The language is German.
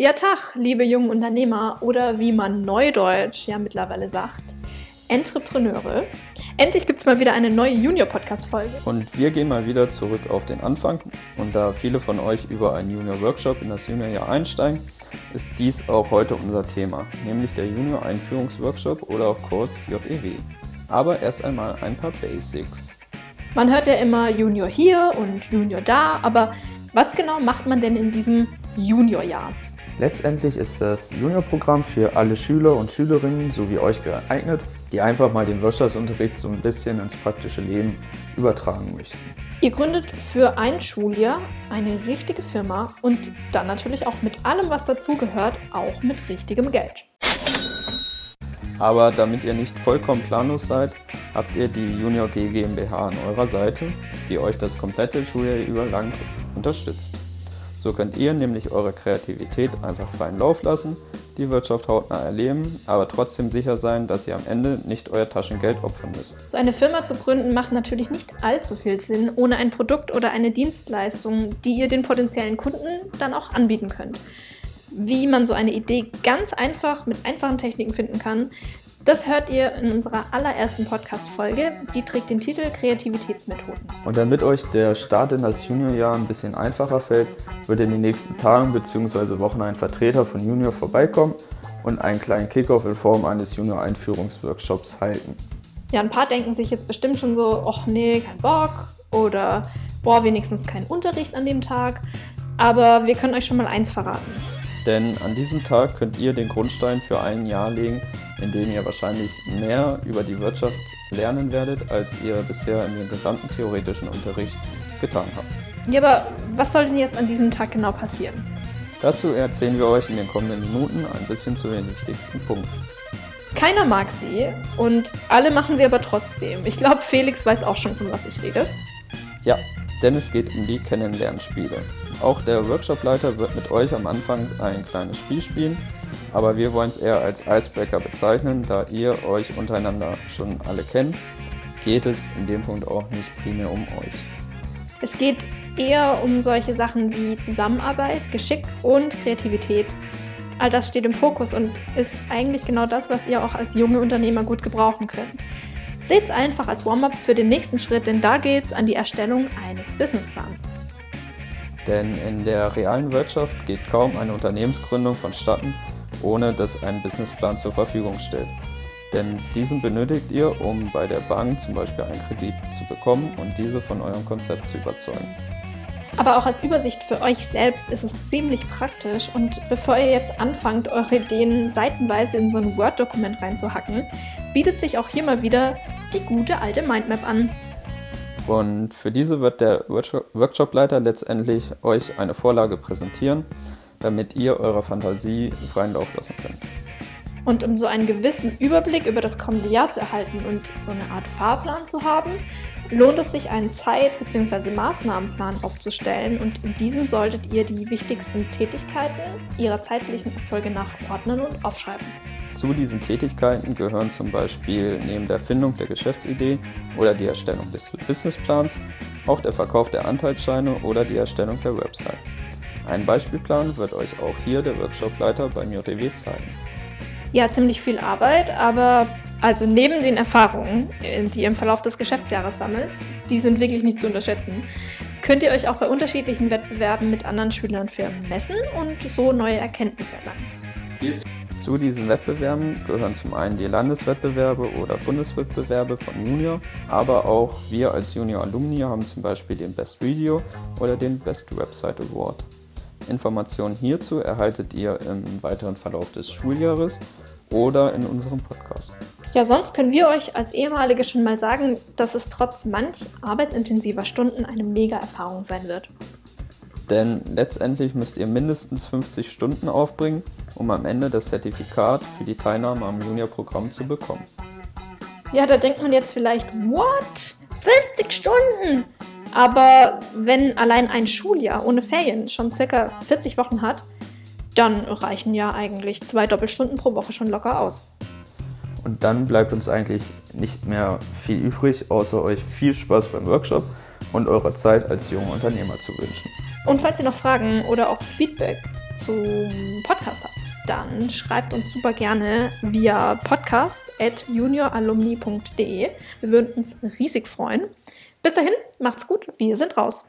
Ja, Tag, liebe jungen Unternehmer oder wie man neudeutsch ja mittlerweile sagt, Entrepreneure. Endlich gibt es mal wieder eine neue Junior-Podcast-Folge. Und wir gehen mal wieder zurück auf den Anfang. Und da viele von euch über einen Junior-Workshop in das Junior-Jahr einsteigen, ist dies auch heute unser Thema, nämlich der Junior-Einführungsworkshop oder auch kurz JEW. Aber erst einmal ein paar Basics. Man hört ja immer Junior hier und Junior da, aber was genau macht man denn in diesem Junior-Jahr? Letztendlich ist das Juniorprogramm für alle Schüler und Schülerinnen sowie euch geeignet, die einfach mal den Wirtschaftsunterricht so ein bisschen ins praktische Leben übertragen möchten. Ihr gründet für ein Schuljahr eine richtige Firma und dann natürlich auch mit allem, was dazugehört, auch mit richtigem Geld. Aber damit ihr nicht vollkommen planlos seid, habt ihr die Junior G GmbH an eurer Seite, die euch das komplette Schuljahr über lang unterstützt. So könnt ihr nämlich eure Kreativität einfach freien Lauf lassen, die Wirtschaft hautnah erleben, aber trotzdem sicher sein, dass ihr am Ende nicht euer Taschengeld opfern müsst. So eine Firma zu gründen macht natürlich nicht allzu viel Sinn ohne ein Produkt oder eine Dienstleistung, die ihr den potenziellen Kunden dann auch anbieten könnt. Wie man so eine Idee ganz einfach mit einfachen Techniken finden kann, das hört ihr in unserer allerersten Podcast-Folge. Die trägt den Titel Kreativitätsmethoden. Und damit euch der Start in das Juniorjahr ein bisschen einfacher fällt, wird in den nächsten Tagen bzw. Wochen ein Vertreter von Junior vorbeikommen und einen kleinen Kickoff in Form eines Junior-Einführungsworkshops halten. Ja, ein paar denken sich jetzt bestimmt schon so, ach nee, kein Bock oder boah, wenigstens kein Unterricht an dem Tag. Aber wir können euch schon mal eins verraten. Denn an diesem Tag könnt ihr den Grundstein für ein Jahr legen, in dem ihr wahrscheinlich mehr über die Wirtschaft lernen werdet, als ihr bisher in dem gesamten theoretischen Unterricht getan habt. Ja, aber was soll denn jetzt an diesem Tag genau passieren? Dazu erzählen wir euch in den kommenden Minuten ein bisschen zu den wichtigsten Punkten. Keiner mag sie und alle machen sie aber trotzdem. Ich glaube, Felix weiß auch schon, von was ich rede. Ja, denn es geht um die Kennenlernspiele. Auch der Workshopleiter wird mit euch am Anfang ein kleines Spiel spielen, aber wir wollen es eher als Icebreaker bezeichnen, da ihr euch untereinander schon alle kennt, geht es in dem Punkt auch nicht primär um euch. Es geht eher um solche Sachen wie Zusammenarbeit, Geschick und Kreativität. All das steht im Fokus und ist eigentlich genau das, was ihr auch als junge Unternehmer gut gebrauchen könnt. Seht es einfach als Warm-up für den nächsten Schritt, denn da geht es an die Erstellung eines Businessplans. Denn in der realen Wirtschaft geht kaum eine Unternehmensgründung vonstatten, ohne dass ein Businessplan zur Verfügung steht. Denn diesen benötigt ihr, um bei der Bank zum Beispiel einen Kredit zu bekommen und diese von eurem Konzept zu überzeugen. Aber auch als Übersicht für euch selbst ist es ziemlich praktisch und bevor ihr jetzt anfangt, eure Ideen seitenweise in so ein Word-Dokument reinzuhacken, bietet sich auch hier mal wieder die gute alte Mindmap an. Und für diese wird der Workshopleiter letztendlich euch eine Vorlage präsentieren, damit ihr eurer Fantasie freien Lauf lassen könnt. Und um so einen gewissen Überblick über das kommende Jahr zu erhalten und so eine Art Fahrplan zu haben, lohnt es sich, einen Zeit- bzw. Maßnahmenplan aufzustellen und in diesem solltet ihr die wichtigsten Tätigkeiten ihrer zeitlichen Abfolge nach ordnen und aufschreiben. Zu diesen Tätigkeiten gehören zum Beispiel neben der Findung der Geschäftsidee oder die Erstellung des Businessplans auch der Verkauf der Anteilsscheine oder die Erstellung der Website. Einen Beispielplan wird euch auch hier der Workshopleiter beim JDW zeigen. Ja, ziemlich viel Arbeit, aber also neben den Erfahrungen, äh, die ihr im Verlauf des Geschäftsjahres sammelt, die sind wirklich nicht zu unterschätzen, könnt ihr euch auch bei unterschiedlichen Wettbewerben mit anderen Schülern und Firmen messen und so neue Erkenntnisse erlangen. Zu diesen Wettbewerben gehören zum einen die Landeswettbewerbe oder Bundeswettbewerbe von Junior, aber auch wir als Junior Alumni haben zum Beispiel den Best Video oder den Best Website Award. Informationen hierzu erhaltet ihr im weiteren Verlauf des Schuljahres oder in unserem Podcast. Ja, sonst können wir euch als ehemalige schon mal sagen, dass es trotz manch arbeitsintensiver Stunden eine mega Erfahrung sein wird. Denn letztendlich müsst ihr mindestens 50 Stunden aufbringen, um am Ende das Zertifikat für die Teilnahme am Junior-Programm zu bekommen. Ja, da denkt man jetzt vielleicht, what? 50 Stunden? Aber wenn allein ein Schuljahr ohne Ferien schon circa 40 Wochen hat, dann reichen ja eigentlich zwei Doppelstunden pro Woche schon locker aus. Und dann bleibt uns eigentlich nicht mehr viel übrig, außer euch viel Spaß beim Workshop und eurer Zeit als junger Unternehmer zu wünschen. Und falls ihr noch Fragen oder auch Feedback zum Podcast habt, dann schreibt uns super gerne via podcast at junioralumni.de. Wir würden uns riesig freuen. Bis dahin, macht's gut, wir sind raus.